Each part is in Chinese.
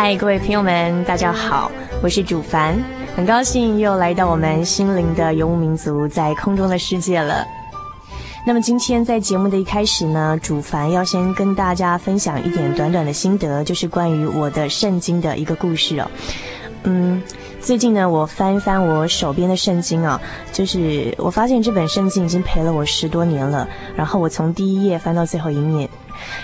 嗨，各位朋友们，大家好。我是主凡，很高兴又来到我们心灵的游牧民族在空中的世界了。那么今天在节目的一开始呢，主凡要先跟大家分享一点短短的心得，就是关于我的圣经的一个故事哦。嗯，最近呢，我翻一翻我手边的圣经啊，就是我发现这本圣经已经陪了我十多年了，然后我从第一页翻到最后一页。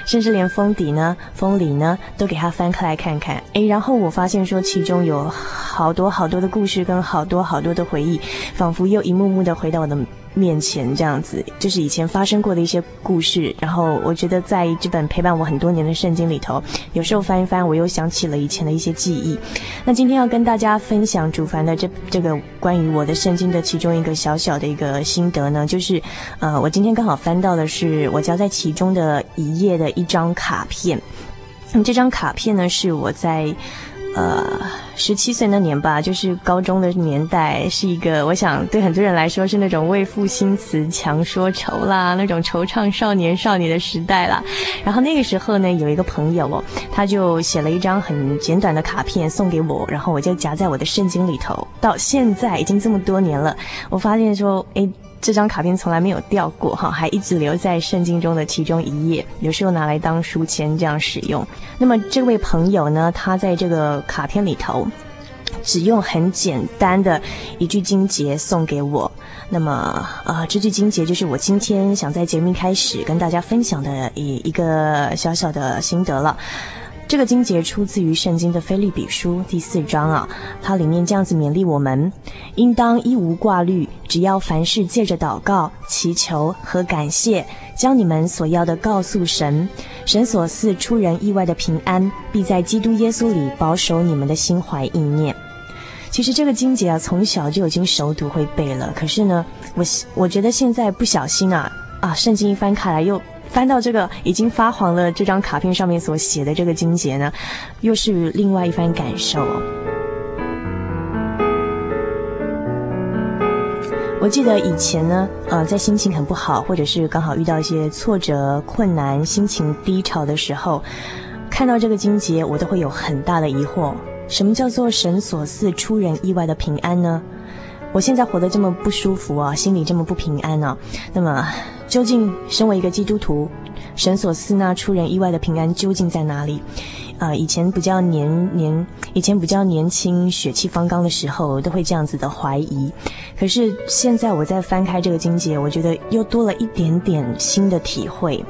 甚至连封底呢、封里呢，都给它翻开来看看。诶，然后我发现说，其中有好多好多的故事，跟好多好多的回忆，仿佛又一幕幕的回到我的面前，这样子，就是以前发生过的一些故事。然后我觉得，在这本陪伴我很多年的圣经里头，有时候翻一翻，我又想起了以前的一些记忆。那今天要跟大家分享主凡的这这个关于我的圣经的其中一个小小的一个心得呢，就是，呃，我今天刚好翻到的是我夹在其中的一页的一张卡片。那么这张卡片呢，是我在。呃，十七岁那年吧，就是高中的年代，是一个我想对很多人来说是那种为赋新词强说愁啦，那种惆怅少年少女的时代啦。然后那个时候呢，有一个朋友哦，他就写了一张很简短的卡片送给我，然后我就夹在我的圣经里头。到现在已经这么多年了，我发现说，诶。这张卡片从来没有掉过哈，还一直留在圣经中的其中一页，有时候拿来当书签这样使用。那么这位朋友呢，他在这个卡片里头，只用很简单的一句经节送给我。那么啊、呃，这句经节就是我今天想在节目开始跟大家分享的一一个小小的心得了。这个经节出自于圣经的腓利比书第四章啊，它里面这样子勉励我们：应当一无挂虑，只要凡事借着祷告、祈求和感谢，将你们所要的告诉神。神所赐出人意外的平安，必在基督耶稣里保守你们的心怀意念。其实这个经节啊，从小就已经熟读会背了。可是呢，我我觉得现在不小心啊啊，圣经一翻开来又。翻到这个已经发黄了这张卡片上面所写的这个经节呢，又是另外一番感受。我记得以前呢，呃，在心情很不好，或者是刚好遇到一些挫折、困难、心情低潮的时候，看到这个经节，我都会有很大的疑惑：什么叫做神所赐出人意外的平安呢？我现在活得这么不舒服啊，心里这么不平安，啊，那么。究竟身为一个基督徒，神所赐那出人意外的平安究竟在哪里？啊、呃，以前比较年年，以前比较年轻、血气方刚的时候，都会这样子的怀疑。可是现在我再翻开这个经节，我觉得又多了一点点新的体会。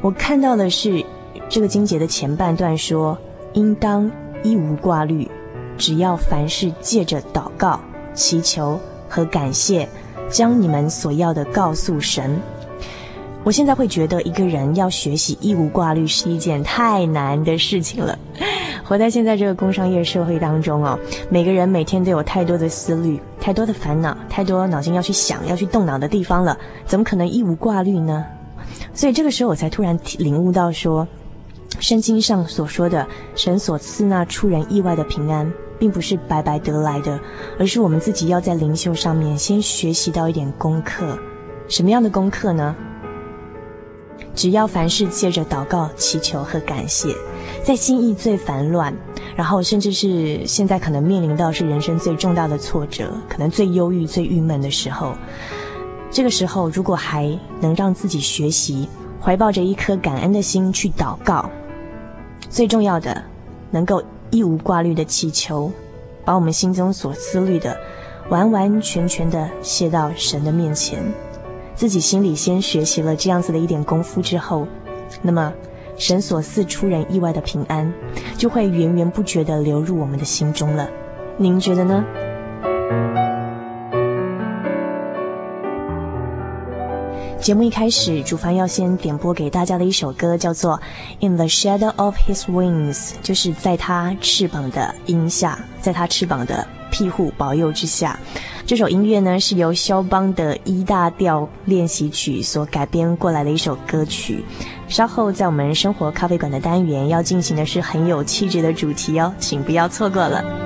我看到的是这个经节的前半段说：“应当一无挂虑，只要凡事借着祷告、祈求和感谢，将你们所要的告诉神。”我现在会觉得，一个人要学习一无挂虑是一件太难的事情了。活在现在这个工商业社会当中哦，每个人每天都有太多的思虑、太多的烦恼、太多脑筋要去想、要去动脑的地方了，怎么可能一无挂虑呢？所以这个时候我才突然领悟到说，圣经上所说的神所赐那出人意外的平安，并不是白白得来的，而是我们自己要在灵修上面先学习到一点功课。什么样的功课呢？只要凡事借着祷告、祈求和感谢，在心意最烦乱，然后甚至是现在可能面临到是人生最重大的挫折，可能最忧郁、最郁闷的时候，这个时候如果还能让自己学习，怀抱着一颗感恩的心去祷告，最重要的，能够一无挂虑的祈求，把我们心中所思虑的，完完全全的卸到神的面前。自己心里先学习了这样子的一点功夫之后，那么神所赐出人意外的平安，就会源源不绝的流入我们的心中了。您觉得呢？节目一开始，主凡要先点播给大家的一首歌，叫做《In the Shadow of His Wings》，就是在他翅膀的荫下，在他翅膀的庇护保佑之下。这首音乐呢，是由肖邦的 E 大调练习曲所改编过来的一首歌曲。稍后在我们生活咖啡馆的单元要进行的是很有气质的主题哦，请不要错过了。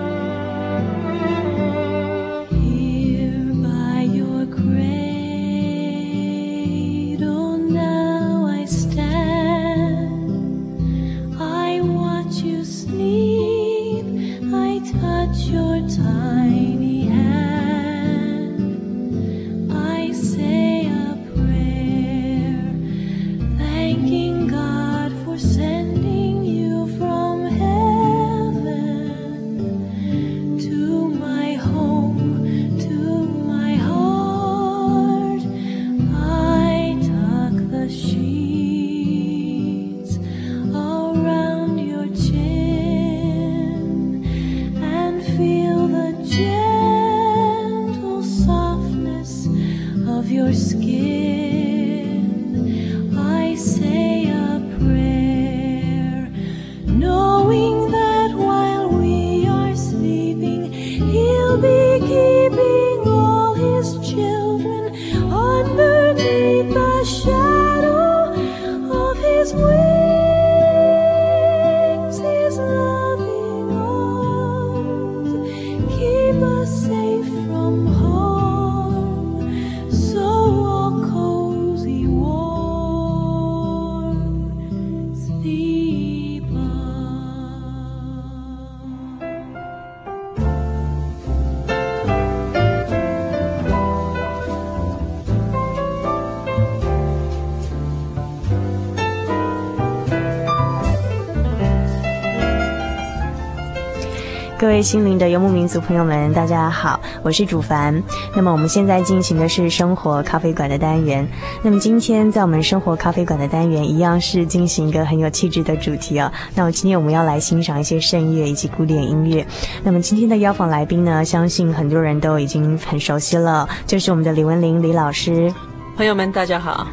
各位心灵的游牧民族朋友们，大家好，我是主凡。那么我们现在进行的是生活咖啡馆的单元。那么今天在我们生活咖啡馆的单元，一样是进行一个很有气质的主题哦。那么今天我们要来欣赏一些圣乐以及古典音乐。那么今天的邀访来宾呢，相信很多人都已经很熟悉了，就是我们的李文玲李老师。朋友们，大家好。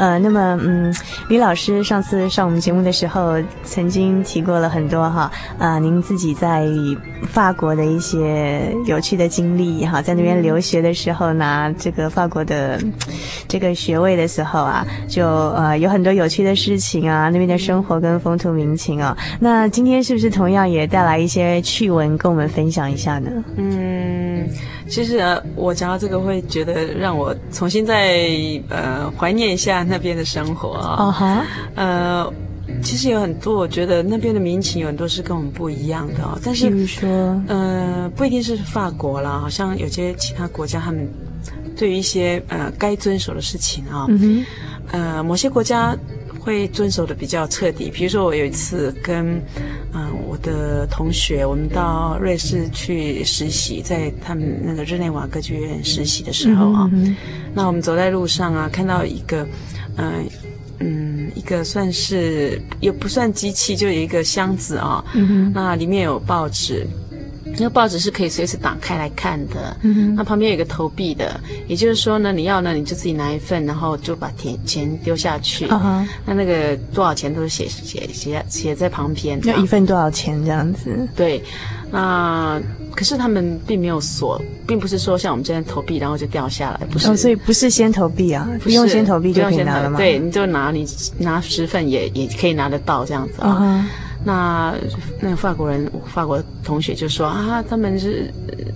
呃，那么嗯，李老师上次上我们节目的时候，曾经提过了很多哈，啊、您自己在法国的一些有趣的经历哈，在那边留学的时候拿这个法国的这个学位的时候啊，就呃有很多有趣的事情啊，那边的生活跟风土民情啊，那今天是不是同样也带来一些趣闻跟我们分享一下呢？嗯。其实啊，我讲到这个会觉得让我重新再呃怀念一下那边的生活啊。哦哈。呃，其实有很多，我觉得那边的民情有很多是跟我们不一样的哦。但是，比如说，呃，不一定是法国啦，好像有些其他国家他们对于一些呃该遵守的事情啊，嗯，呃，某些国家。会遵守的比较彻底。比如说，我有一次跟嗯、呃、我的同学，我们到瑞士去实习，在他们那个日内瓦歌剧院实习的时候啊，那我们走在路上啊，看到一个嗯、呃、嗯一个算是也不算机器，就有一个箱子啊，那里面有报纸。那个报纸是可以随时打开来看的，嗯哼，那旁边有一个投币的，也就是说呢，你要呢你就自己拿一份，然后就把钱钱丢下去，啊哈，那那个多少钱都是写写写写在旁边，要一份多少钱这样子，对，那可是他们并没有锁，并不是说像我们这边投币然后就掉下来，不是，哦，所以不是先投币啊，不用先投币就可以拿了吗？对，你就拿你拿十份也也可以拿得到这样子啊。那那个法国人，法国同学就说啊，他们是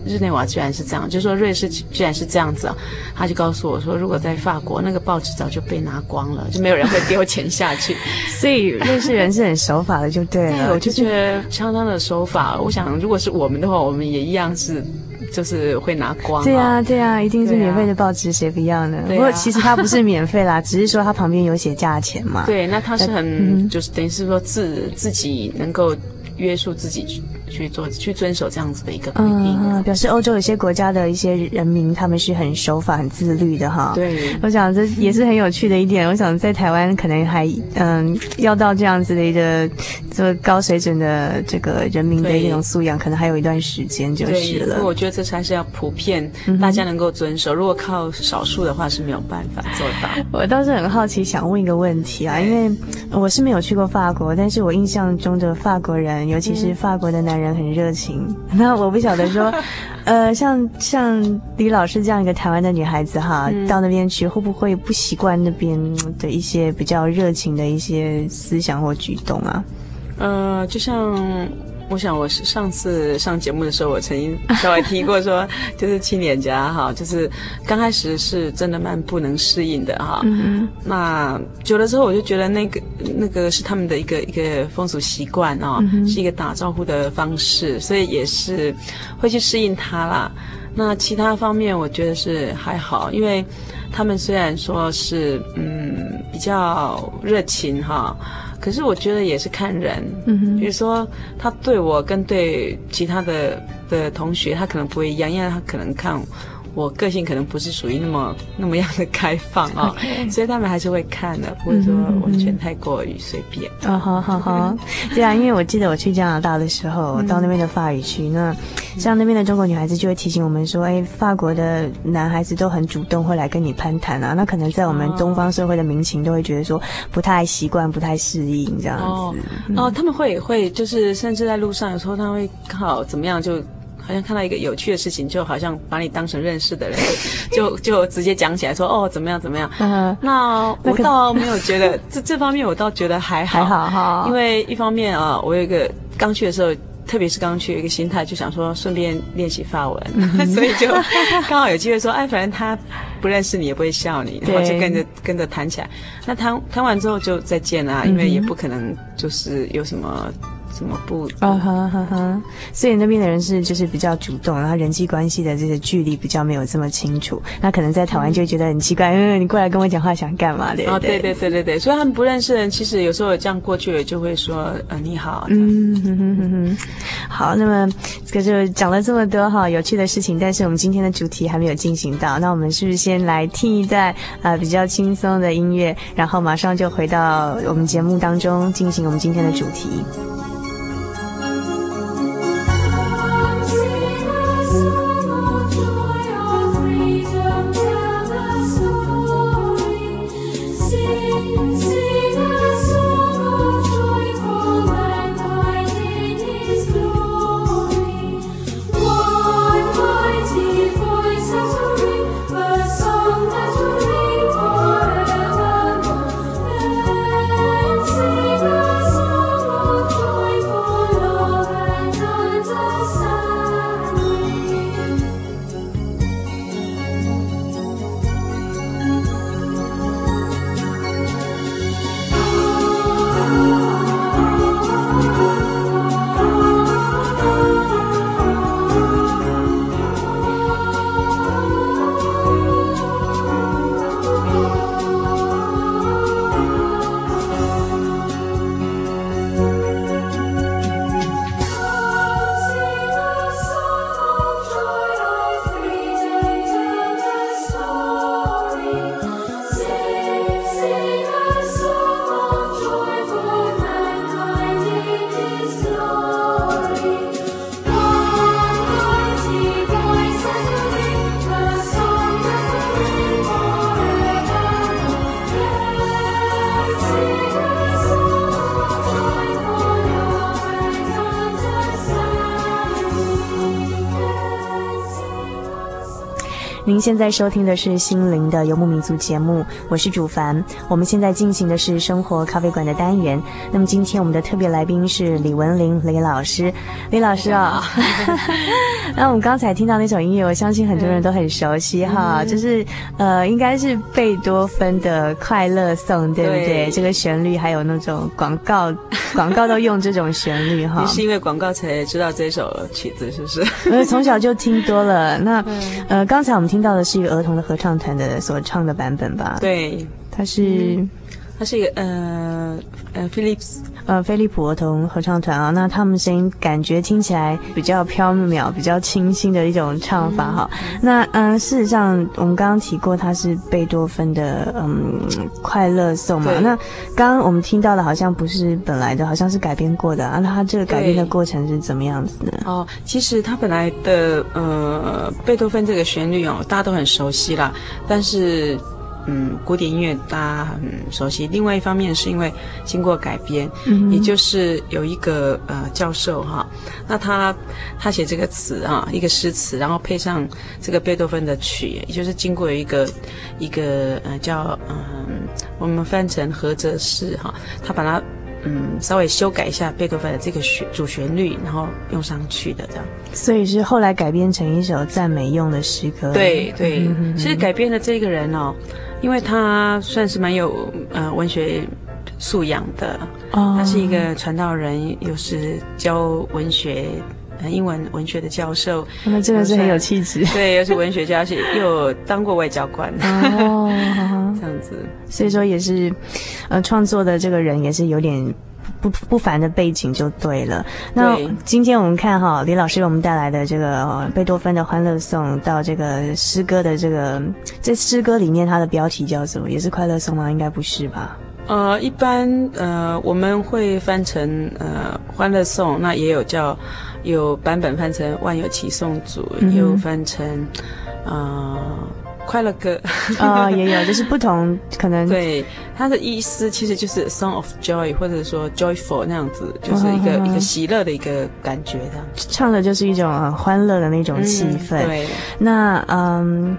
日内瓦居然是这样，就说瑞士居然是这样子啊，他就告诉我说，如果在法国，那个报纸早就被拿光了，就没有人会丢钱下去。所以瑞士人是很守法的，就对了。对，我就觉得相当的守法。我想，如果是我们的话，我们也一样是。就是会拿光，啊，对啊，对啊，一定是免费的报纸，谁不要呢？不过其实它不是免费啦，只是说它旁边有写价钱嘛。对，那它是很，嗯、就是等于是说自自己能够约束自己。去去做去遵守这样子的一个规定，嗯，表示欧洲有些国家的一些人民他们是很守法、很自律的哈。对，我想这也是很有趣的一点。我想在台湾可能还嗯要到这样子的一个这个高水准的这个人民的一种素养，可能还有一段时间就是了。我觉得这才是要普遍大家能够遵守，嗯，如果靠少数的话是没有办法做到。我倒是很好奇，想问一个问题啊，因为我是没有去过法国，但是我印象中的法国人，尤其是法国的男人。很热情，那我不晓得说，呃，像像李老师这样一个台湾的女孩子哈，嗯、到那边去会不会不习惯那边的一些比较热情的一些思想或举动啊？呃，就像。我想，我是上次上节目的时候，我曾经稍微提过说，就是青脸颊哈，就是刚开始是真的蛮不能适应的哈。嗯。那久了之后，我就觉得那个那个是他们的一个一个风俗习惯啊，是一个打招呼的方式，所以也是会去适应它啦。那其他方面，我觉得是还好，因为他们虽然说是嗯比较热情哈。可是我觉得也是看人，嗯哼，比如说他对我跟对其他的的同学，他可能不会一样，因为他可能看。我个性可能不是属于那么 那么样的开放啊 所以他们还是会看的，不会说完全太过于随便。啊，好好好，对啊，因为我记得我去加拿大的时候，到那边的法语区，那像那边的中国女孩子就会提醒我们说，哎，法国的男孩子都很主动，会来跟你攀谈啊。那可能在我们东方社会的民情，都会觉得说不太习惯、不太适应这样子。哦，嗯、哦，他们会会就是甚至在路上有时候他会靠怎么样就。好像看到一个有趣的事情，就好像把你当成认识的人，就就直接讲起来说哦，怎么样怎么样。嗯，那 我倒没有觉得 这这方面，我倒觉得还好还好哈。因为一方面啊，我有一个刚去的时候，特别是刚去有一个心态，就想说顺便练习发文，嗯、所以就刚好有机会说，哎，反正他不认识你，也不会笑你，然后就跟着跟着谈起来。那谈谈完之后就再见啊，因为也不可能就是有什么。怎么不？啊哈哈哈！所以那边的人是就是比较主动，然后人际关系的这些距离比较没有这么清楚。那可能在台湾就会觉得很奇怪，因嗯，你过来跟我讲话想干嘛的？哦，对对对对对，所以他们不认识人，其实有时候这样过去就会说，呃，你好。嗯哼哼哼哼。好，那么这个就讲了这么多哈有趣的事情，但是我们今天的主题还没有进行到，那我们是不是先来听一段呃比较轻松的音乐，然后马上就回到我们节目当中进行我们今天的主题。现在收听的是《心灵的游牧民族》节目，我是主凡。我们现在进行的是生活咖啡馆的单元。那么今天我们的特别来宾是李文玲李老师，李老师啊、哦。那我们刚才听到那首音乐，我相信很多人都很熟悉哈，嗯、就是呃，应该是贝多芬的《快乐颂》，对不对？对这个旋律还有那种广告，广告都用这种旋律哈。你是因为广告才知道这首曲子，是不是？呃，从小就听多了。那 呃，刚才我们。听到的是一个儿童的合唱团的所唱的版本吧？对，它是，它是一个呃呃，Philips 呃，飞利浦儿童合唱团啊。那他们声音感觉听起来比较飘渺、比较清新的一种唱法哈。嗯、那嗯、呃，事实上我们刚刚提过，它是贝多芬的嗯快乐颂嘛。那刚刚我们听到的好像不是本来的，好像是改编过的啊。那它这个改编的过程是怎么样子呢？哦，其实它本来的呃贝多芬这个旋律哦，大家都很熟悉啦，但是。嗯，古典音乐大家很熟悉。另外一方面是因为经过改编，嗯，也就是有一个呃教授哈，那他他写这个词啊，一个诗词，然后配上这个贝多芬的曲，也就是经过一个一个呃叫嗯、呃，我们翻成合则式哈，他把它嗯稍微修改一下贝多芬的这个旋主旋律，然后用上去的这样。所以是后来改编成一首赞美用的诗歌。对对，嗯、哼哼其实改编的这个人哦。因为他算是蛮有呃文学素养的，哦、他是一个传道人，又是教文学，呃英文文学的教授，那么真的是很有气质。对，又是文学家，是又当过外交官，哦，这样子。所以说也是，呃，创作的这个人也是有点。不不凡的背景就对了。那今天我们看哈，李老师给我们带来的这个贝多芬的《欢乐颂》，到这个诗歌的这个这诗歌里面，它的标题叫什么？也是《快乐颂》吗？应该不是吧？呃，一般呃我们会翻成呃《欢乐颂》，那也有叫有版本翻成《万有齐颂组》，嗯、也有翻成呃。快乐歌啊、哦，也有，就是不同可能对它的意思，其实就是 song of joy，或者说 joyful 那样子，就是一个、哦、一个喜乐的一个感觉的。唱的就是一种很欢乐的那种气氛。嗯、对，那嗯，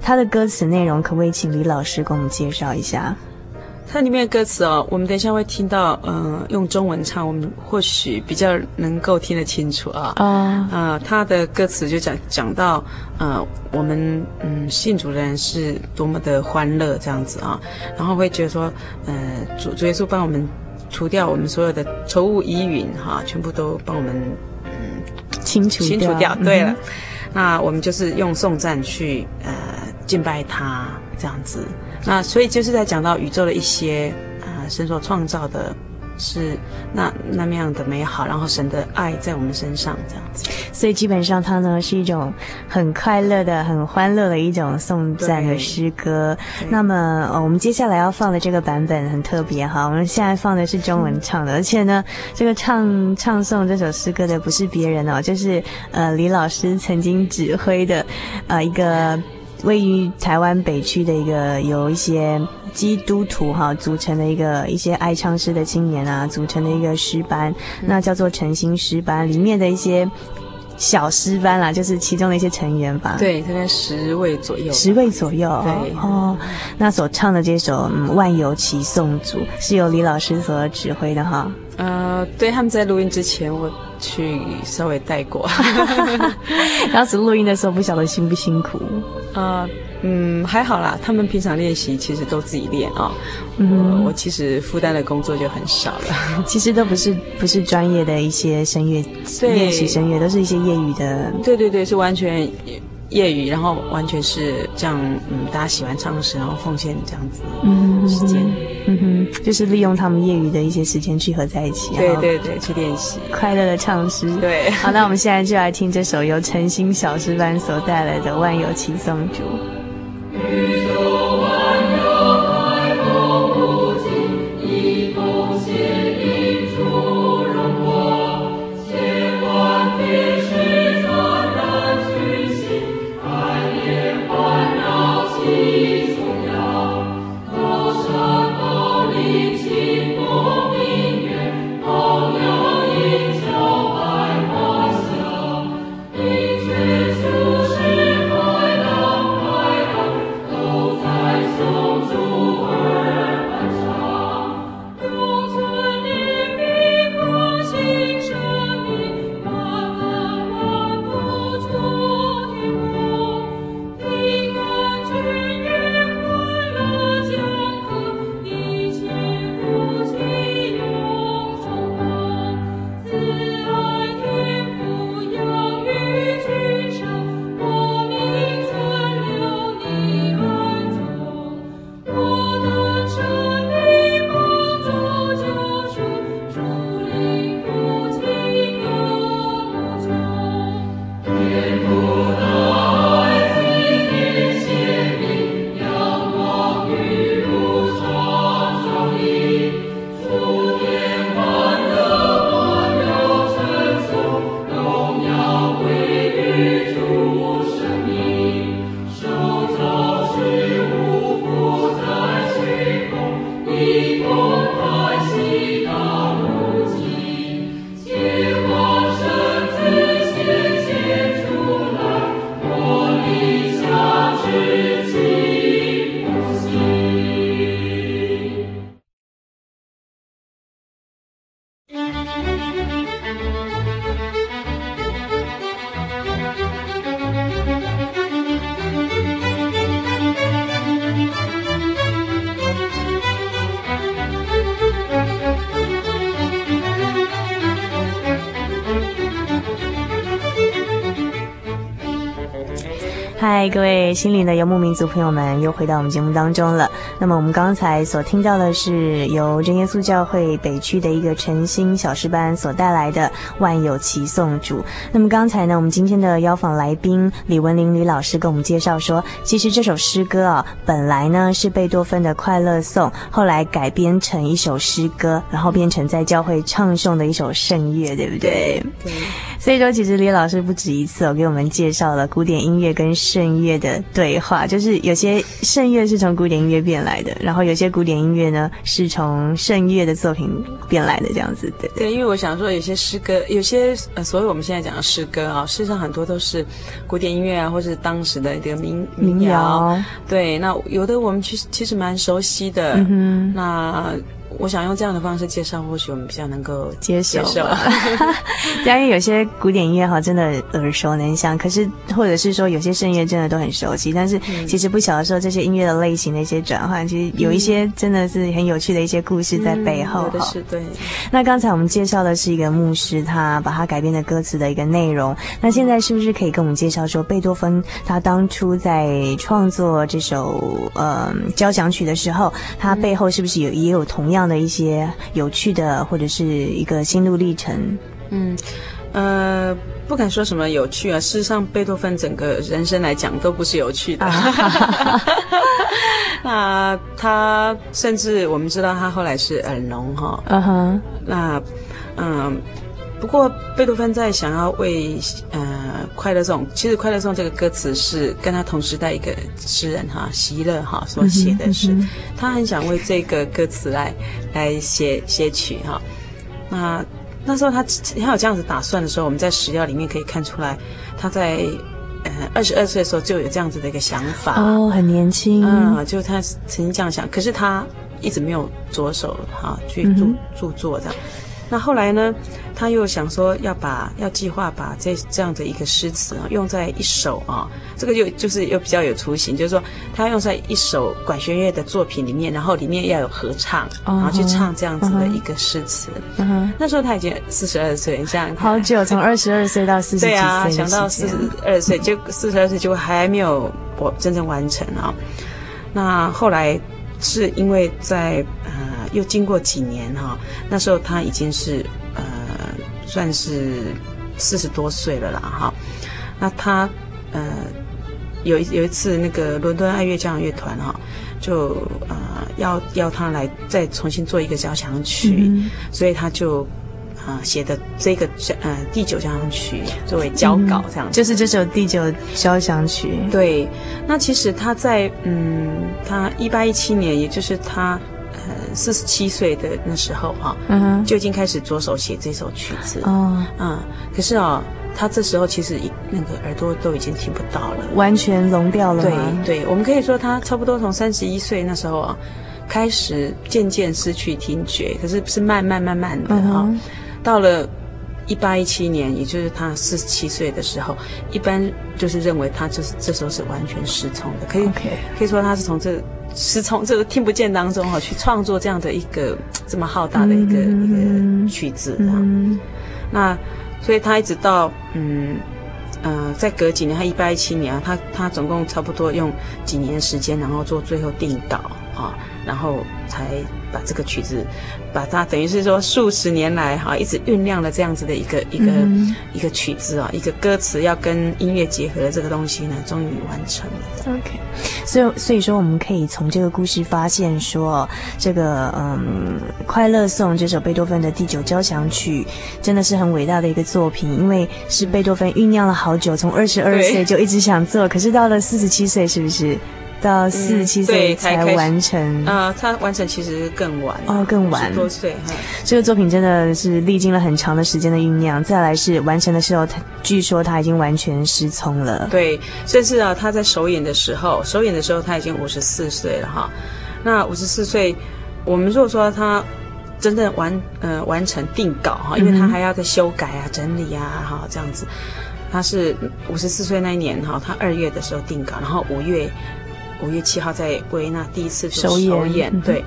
它的歌词内容可不可以请李老师给我们介绍一下？它里面的歌词哦，我们等一下会听到，嗯、呃，用中文唱，我们或许比较能够听得清楚啊。啊，啊、呃，它的歌词就讲讲到，呃，我们嗯信主的人是多么的欢乐这样子啊，然后会觉得说，呃，主主耶稣帮我们除掉我们所有的愁雾疑云哈，全部都帮我们嗯清除清除掉。对了，嗯、那我们就是用颂赞去呃敬拜他这样子。那所以就是在讲到宇宙的一些啊、呃，神所创造的是那那么样的美好，然后神的爱在我们身上这样子。所以基本上它呢是一种很快乐的、很欢乐的一种颂赞的诗歌。那么、哦、我们接下来要放的这个版本很特别哈，我们现在放的是中文唱的，而且呢，这个唱唱诵这首诗歌的不是别人哦，就是呃李老师曾经指挥的呃一个。位于台湾北区的一个有一些基督徒哈组成的一个一些爱唱诗的青年啊组成的一个诗班，那叫做诚心诗班里面的一些小诗班啦，就是其中的一些成员吧。对，大概十位左右。十位左右。对哦，那所唱的这首嗯《万有齐颂组》是由李老师所指挥的哈。呃，对，他们在录音之前我去稍微带过，当时录音的时候不晓得辛不辛苦。啊、呃，嗯，还好啦。他们平常练习其实都自己练啊。哦、嗯，我其实负担的工作就很少了。其实都不是不是专业的一些声乐练习声乐，都是一些业余的。对对对，是完全业余，然后完全是这样。嗯，大家喜欢唱诗，然后奉献这样子。嗯，时间，嗯哼，就是利用他们业余的一些时间聚合在一起。对对对，去练习快乐的唱诗。对，好，那我们现在就来听这首由晨星小诗班所带来的《万有齐颂组》。嗨，各位心灵的游牧民族朋友们，又回到我们节目当中了。那么我们刚才所听到的是由真耶稣教会北区的一个晨星小诗班所带来的《万有齐颂主》。那么刚才呢，我们今天的邀访来宾李文玲李老师跟我们介绍说，其实这首诗歌啊，本来呢是贝多芬的《快乐颂》，后来改编成一首诗歌，然后变成在教会唱诵的一首圣乐，对不对？对。所以说，其实李老师不止一次哦，给我们介绍了古典音乐跟圣乐的对话，就是有些圣乐是从古典音乐变来的，然后有些古典音乐呢是从圣乐的作品变来的，这样子对。对，因为我想说，有些诗歌，有些呃，所谓我们现在讲的诗歌啊，事实上很多都是古典音乐啊，或是当时的这个民民谣。对，那有的我们其实其实蛮熟悉的。嗯哼。那。我想用这样的方式介绍，或许我们比较能够接受。因为 有些古典音乐哈，真的耳熟能详，可是或者是说有些圣乐真的都很熟悉，但是其实不晓得说这些音乐的类型的一些转换，其实有一些真的是很有趣的一些故事在背后。嗯、是对。那刚才我们介绍的是一个牧师，他把他改编的歌词的一个内容。那现在是不是可以跟我们介绍说，贝多芬他当初在创作这首呃交响曲的时候，他背后是不是有也有同样的？的一些有趣的，或者是一个心路历程。嗯，呃，不敢说什么有趣啊。事实上，贝多芬整个人生来讲都不是有趣的。那他甚至我们知道，他后来是耳聋哈。嗯哼、uh。那嗯。不过，贝多芬在想要为呃《快乐颂》，其实《快乐颂》这个歌词是跟他同时代一个诗人哈席勒哈所写的诗，嗯嗯、他很想为这个歌词来来写写曲哈。那那时候他他有这样子打算的时候，我们在史料里面可以看出来，他在呃二十二岁的时候就有这样子的一个想法。哦，很年轻。嗯，就他曾经这样想，可是他一直没有着手哈去著著作这样。那后来呢，他又想说要把要计划把这这样的一个诗词啊用在一首啊，这个又就是又比较有雏形，就是说他要用在一首管弦乐的作品里面，然后里面要有合唱，uh 然后去唱这样子的一个诗词。Uh huh. 那时候他已经四十二岁，你想好久，从二十二岁到四十对啊，想到四十二岁就四十二岁就还没有我真正完成啊。那后来是因为在呃。又经过几年哈，那时候他已经是呃，算是四十多岁了啦哈。那他呃，有一有一次那个伦敦爱乐交响乐团哈，就呃要要他来再重新做一个交响曲，嗯、所以他就啊、呃、写的这个呃第九交响曲作为交稿这样就是这首第九交响曲。对，那其实他在嗯，他一八一七年，也就是他。四十七岁的那时候哈，嗯哼，就已经开始着手写这首曲子。哦，嗯，可是啊，他这时候其实那个耳朵都已经听不到了，完全聋掉了。对对，我们可以说他差不多从三十一岁那时候啊，开始渐渐失去听觉，可是是慢慢慢慢的哈，到了一八一七年，也就是他四十七岁的时候，一般就是认为他就是这时候是完全失聪的，可以可以说他是从这。是从这个听不见当中哈，去创作这样的一个这么浩大的一个、嗯、一个曲子，嗯、那所以他一直到嗯呃，再隔几年，他一八一七年啊，他他总共差不多用几年时间，然后做最后定稿啊，然后才。把这个曲子，把它等于是说数十年来哈，一直酝酿了这样子的一个一个、嗯、一个曲子啊，一个歌词要跟音乐结合的这个东西呢，终于完成了。OK，所以所以说我们可以从这个故事发现说，这个嗯，《快乐颂》这首贝多芬的第九交响曲真的是很伟大的一个作品，因为是贝多芬酝酿了好久，从二十二岁就一直想做，可是到了四十七岁，是不是？到四十七岁才完成啊，他完成其实更晚哦，更晚，十多岁。这个作品真的是历经了很长的时间的酝酿。再来是完成的时候，他据说他已经完全失聪了。对，甚至啊，他在首演的时候，首演的时候他已经五十四岁了哈。那五十四岁，我们如果说他真正完呃完成定稿哈，因为他还要再修改啊、整理啊哈这样子。他是五十四岁那一年哈，他二月的时候定稿，然后五月。五月七号在维也纳第一次首演，首演对。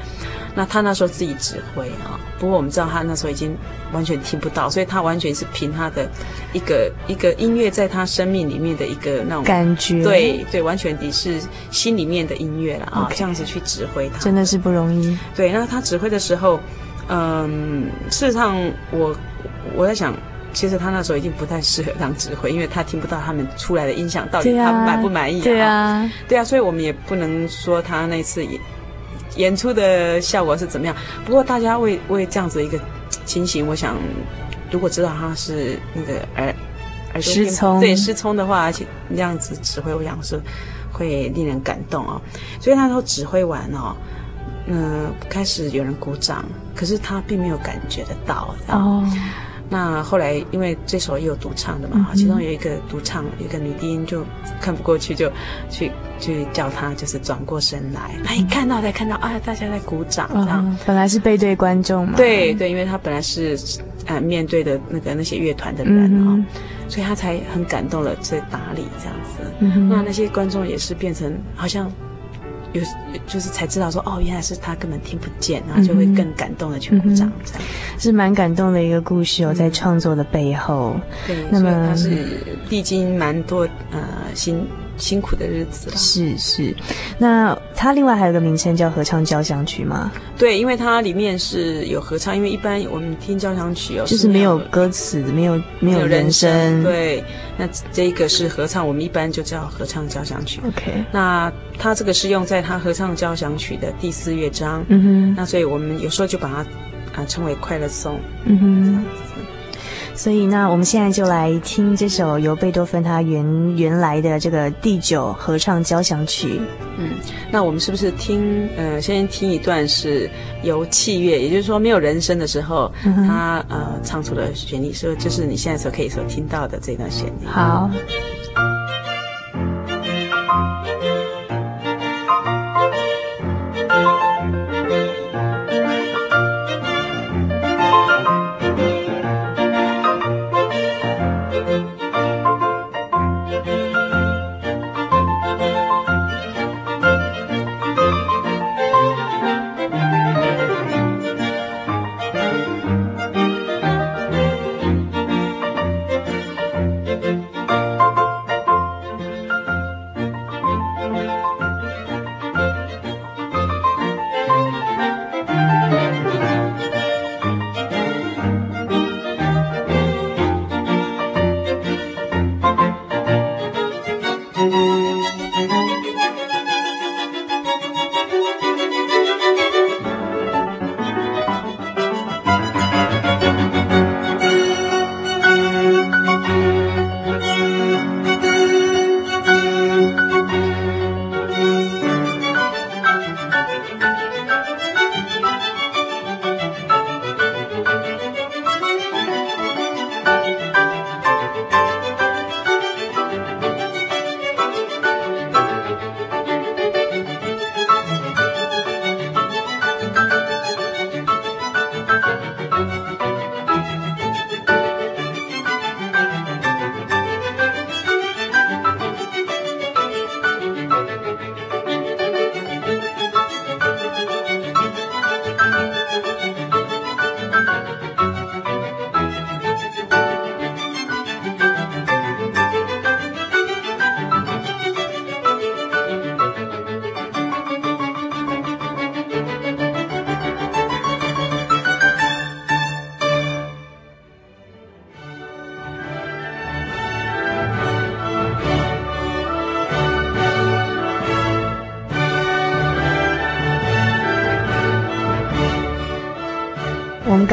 那他那时候自己指挥啊，不过我们知道他那时候已经完全听不到，所以他完全是凭他的一个一个音乐在他生命里面的一个那种感觉，对对，完全的是心里面的音乐了啊，这样子去指挥他，真的是不容易。对，那他指挥的时候，嗯，事实上我我在想。其实他那时候已经不太适合当指挥，因为他听不到他们出来的音响到底他们满不满意啊？对啊，对啊，所以我们也不能说他那次演演出的效果是怎么样。不过大家为为这样子一个情形，我想如果知道他是那个耳耳失聪，对失聪的话，而且那样子指挥，我想是会令人感动哦。所以那时候指挥完哦，嗯、呃，开始有人鼓掌，可是他并没有感觉得到哦。那后来，因为这首也有独唱的嘛，其中有一个独唱，有一个女低音就看不过去，就去去叫她，就是转过身来。她一看到，才看到啊，大家在鼓掌，这样。本来是背对观众嘛。对对，因为她本来是呃面对的那个那些乐团的人啊，所以她才很感动了，在打理这样子。那那些观众也是变成好像。有就是才知道说哦，原来是他根本听不见，然后就会更感动的去鼓掌，这样、嗯、是蛮感动的一个故事哦，在创作的背后，对，那么他是历经蛮多呃辛辛苦的日子了，是是。那它另外还有个名称叫合唱交响曲吗？对，因为它里面是有合唱，因为一般我们听交响曲哦，就是没有歌词，没有没有人声，对。那这个是合唱，我们一般就叫合唱交响曲。OK，那它这个是用在它合唱交响曲的第四乐章。嗯哼，那所以我们有时候就把它啊、呃、称为快乐颂。嗯哼。所以，那我们现在就来听这首由贝多芬他原原来的这个第九合唱交响曲。嗯，那我们是不是听呃，先听一段是由器乐，也就是说没有人声的时候，嗯、他呃唱出的旋律，说就是你现在所可以所听到的这段旋律。好。刚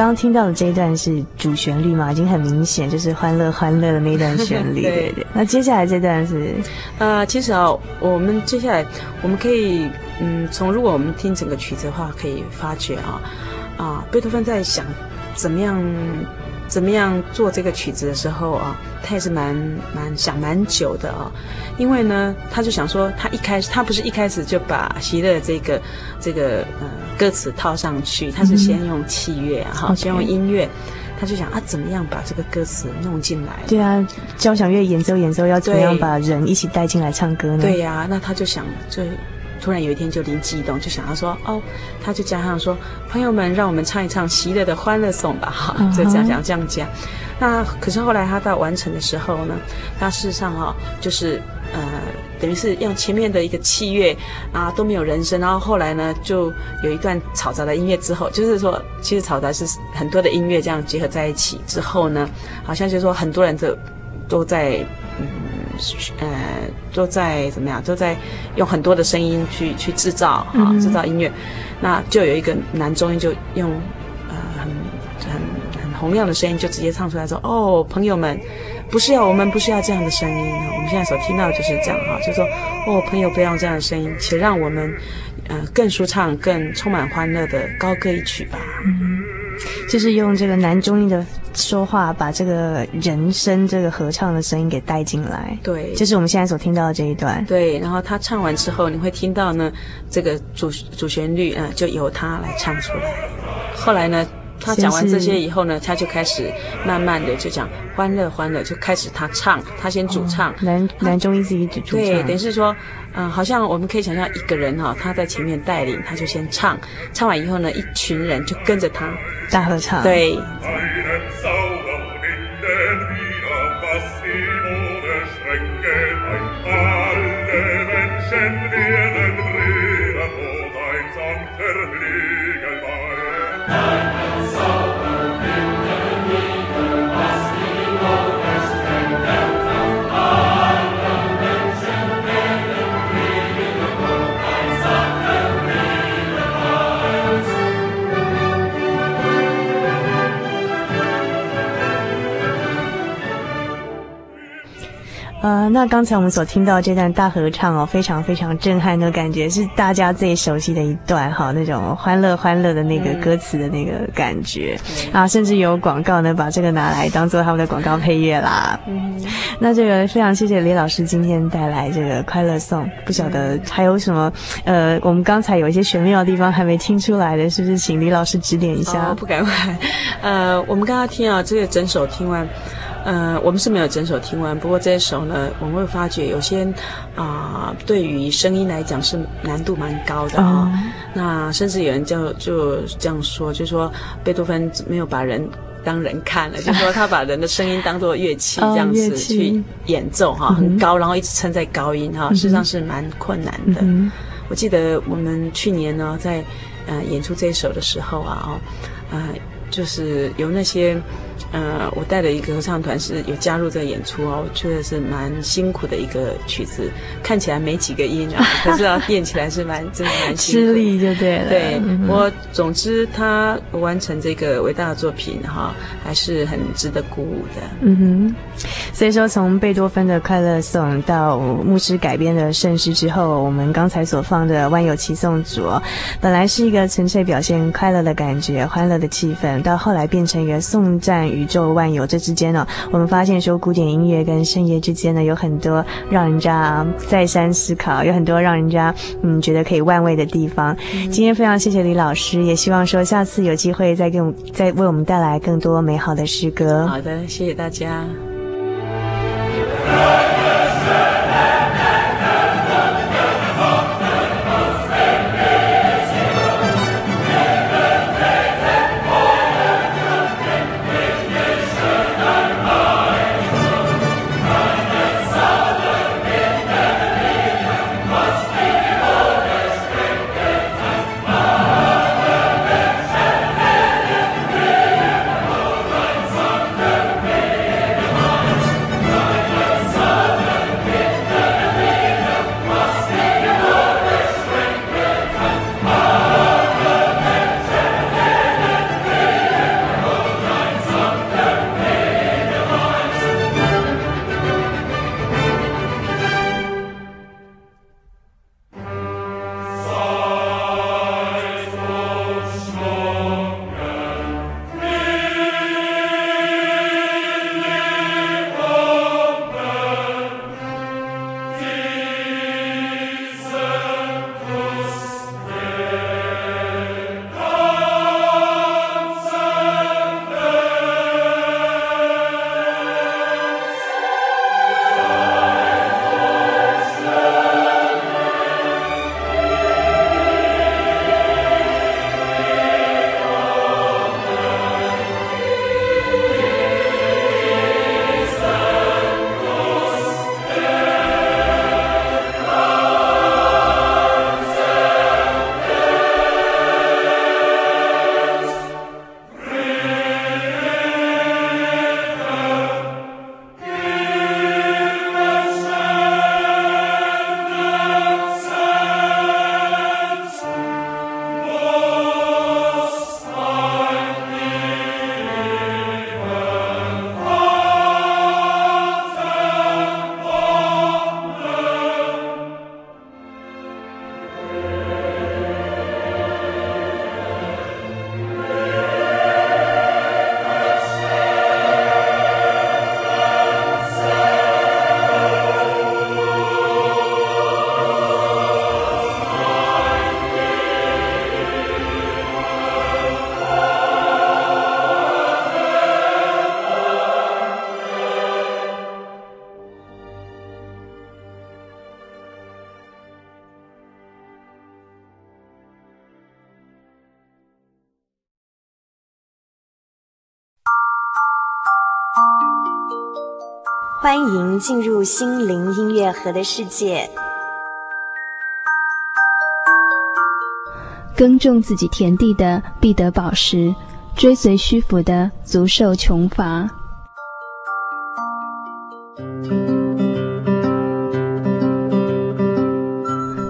刚听到的这一段是主旋律嘛，已经很明显就是欢乐欢乐的那一段旋律。对，对对。那接下来这段是，呃，其实啊，我们接下来我们可以，嗯，从如果我们听整个曲子的话，可以发觉啊，啊，贝多芬在想怎么样。怎么样做这个曲子的时候啊，他也是蛮蛮想蛮久的啊，因为呢，他就想说，他一开始他不是一开始就把席勒这个这个呃歌词套上去，他是先用器乐啊，哈、嗯，先用音乐.他就想啊，怎么样把这个歌词弄进来？对啊，交响乐演奏演奏要怎么样把人一起带进来唱歌呢？对呀、啊，那他就想就突然有一天就灵机一动，就想要说哦，他就加上说，朋友们，让我们唱一唱喜乐的欢乐颂吧，哈，就这样讲这样讲。那可是后来他到完成的时候呢，他事实上哈、哦，就是呃，等于是用前面的一个器乐啊都没有人声，然后后来呢就有一段嘈杂的音乐之后，就是说其实嘈杂是很多的音乐这样结合在一起之后呢，好像就是说很多人都都在嗯呃都在怎么样都在用很多的声音去去制造啊制造音乐，那就有一个男中音就用呃很很。洪亮的声音就直接唱出来说：“哦，朋友们，不是要我们不是要这样的声音，我们现在所听到的就是这样哈，就说哦，朋友不要用这样的声音，且让我们呃更舒畅、更充满欢乐的高歌一曲吧。嗯，就是用这个男中音的说话，把这个人声这个合唱的声音给带进来。对，就是我们现在所听到的这一段。对，然后他唱完之后，你会听到呢，这个主主旋律啊、呃，就由他来唱出来。后来呢？”他讲完这些以后呢，他就开始慢慢的就讲欢乐欢乐，就开始他唱，他先主唱，哦、男男中音自己主唱，对，等于是说，嗯、呃，好像我们可以想象一个人哈、哦，他在前面带领，他就先唱，唱完以后呢，一群人就跟着他大合唱，对。呃，那刚才我们所听到这段大合唱哦，非常非常震撼的感觉，是大家最熟悉的一段哈，那种欢乐欢乐的那个歌词的那个感觉、嗯、啊，甚至有广告呢，把这个拿来当做他们的广告配乐啦。嗯，那这个非常谢谢李老师今天带来这个快乐颂，不晓得还有什么呃，我们刚才有一些玄妙的地方还没听出来的，是不是请李老师指点一下？哦、不敢问。呃，我们刚刚听啊，这个整首听完。呃，我们是没有整首听完，不过这一首呢，我们会发觉有些啊、呃，对于声音来讲是难度蛮高的啊、哦。Oh. 那甚至有人就就这样说，就说贝多芬没有把人当人看了，就说他把人的声音当作乐器这样子去演奏哈，很高，然后一直撑在高音哈，事实上是蛮困难的。Mm hmm. 我记得我们去年呢，在呃演出这一首的时候啊，哦，呃，就是有那些。呃，我带的一个合唱团是有加入这个演出哦，确实是蛮辛苦的一个曲子，看起来没几个音啊，可是要练起来是蛮真的蛮。吃力就对了。对，嗯、我总之他完成这个伟大的作品哈，还是很值得鼓舞的。嗯哼，所以说从贝多芬的快乐颂到牧师改编的圣诗之后，我们刚才所放的万有齐颂组，本来是一个纯粹表现快乐的感觉、欢乐的气氛，到后来变成一个颂赞。宇宙万有这之间呢，我们发现说古典音乐跟圣乐之间呢，有很多让人家再三思考，有很多让人家嗯觉得可以万味的地方。嗯、今天非常谢谢李老师，也希望说下次有机会再给我们再为我们带来更多美好的诗歌。好的，谢谢大家。欢迎进入心灵音乐盒的世界。耕种自己田地的必得饱食，追随虚浮的足受穷乏。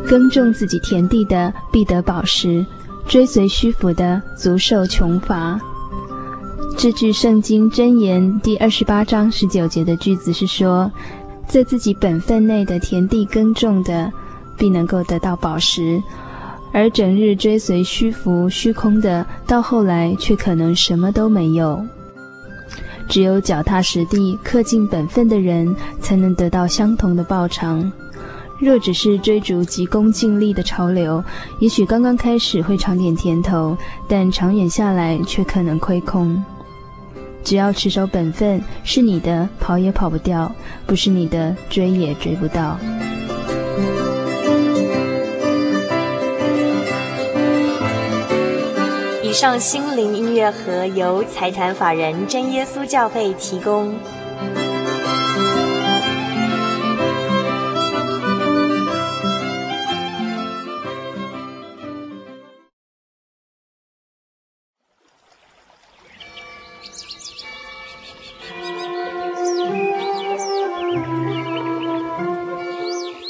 耕种自己田地的必得饱食，追随虚浮的足受穷乏。这句圣经箴言第二十八章十九节的句子是说，在自己本分内的田地耕种的，必能够得到宝石；而整日追随虚浮虚空的，到后来却可能什么都没有。只有脚踏实地、恪尽本分的人，才能得到相同的报偿。若只是追逐急功近利的潮流，也许刚刚开始会尝点甜头，但长远下来却可能亏空。只要持守本分，是你的跑也跑不掉，不是你的追也追不到。以上心灵音乐盒由财产法人真耶稣教会提供。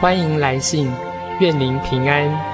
欢迎来信，愿您平安。